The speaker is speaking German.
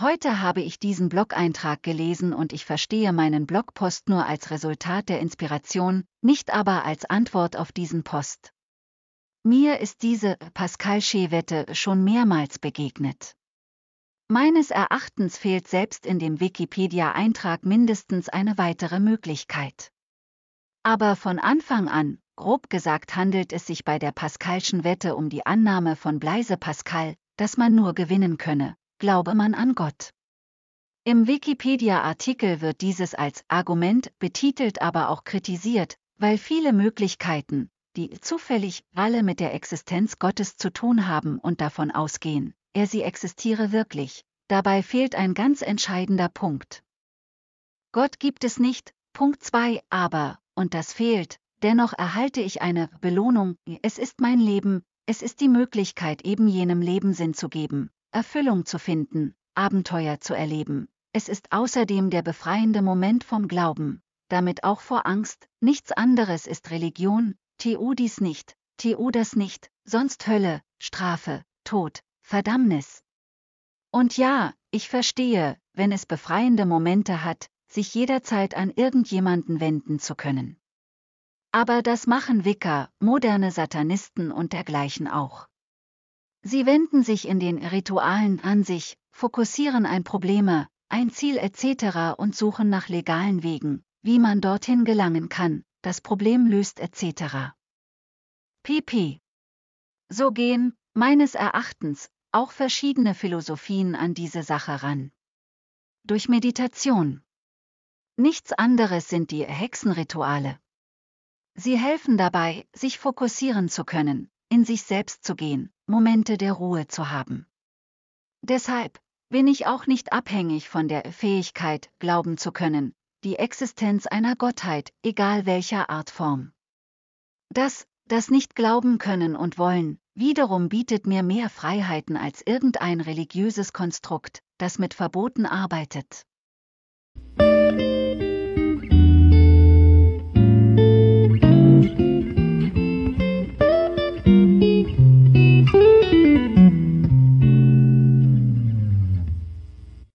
Heute habe ich diesen Blog-Eintrag gelesen und ich verstehe meinen Blogpost nur als Resultat der Inspiration, nicht aber als Antwort auf diesen Post. Mir ist diese Pascal-Wette schon mehrmals begegnet. Meines Erachtens fehlt selbst in dem Wikipedia-Eintrag mindestens eine weitere Möglichkeit. Aber von Anfang an, grob gesagt, handelt es sich bei der Pascalschen Wette um die Annahme von Blaise Pascal, dass man nur gewinnen könne, glaube man an Gott. Im Wikipedia-Artikel wird dieses als Argument betitelt, aber auch kritisiert, weil viele Möglichkeiten, die zufällig alle mit der Existenz Gottes zu tun haben und davon ausgehen, er sie existiere wirklich, dabei fehlt ein ganz entscheidender Punkt. Gott gibt es nicht, Punkt 2, aber, und das fehlt, dennoch erhalte ich eine Belohnung, es ist mein Leben, es ist die Möglichkeit eben jenem Leben Sinn zu geben, Erfüllung zu finden, Abenteuer zu erleben, es ist außerdem der befreiende Moment vom Glauben, damit auch vor Angst, nichts anderes ist Religion, TU dies nicht, TU das nicht, sonst Hölle, Strafe, Tod, Verdammnis. Und ja, ich verstehe, wenn es befreiende Momente hat, sich jederzeit an irgendjemanden wenden zu können. Aber das machen Wicker, moderne Satanisten und dergleichen auch. Sie wenden sich in den Ritualen an sich, fokussieren ein Probleme, ein Ziel etc. und suchen nach legalen Wegen, wie man dorthin gelangen kann, das Problem löst etc. pp. So gehen, meines Erachtens, auch verschiedene Philosophien an diese Sache ran. Durch Meditation. Nichts anderes sind die Hexenrituale. Sie helfen dabei, sich fokussieren zu können, in sich selbst zu gehen, Momente der Ruhe zu haben. Deshalb bin ich auch nicht abhängig von der Fähigkeit, glauben zu können, die Existenz einer Gottheit, egal welcher Art Form. Das, das nicht glauben können und wollen, wiederum bietet mir mehr Freiheiten als irgendein religiöses Konstrukt, das mit Verboten arbeitet.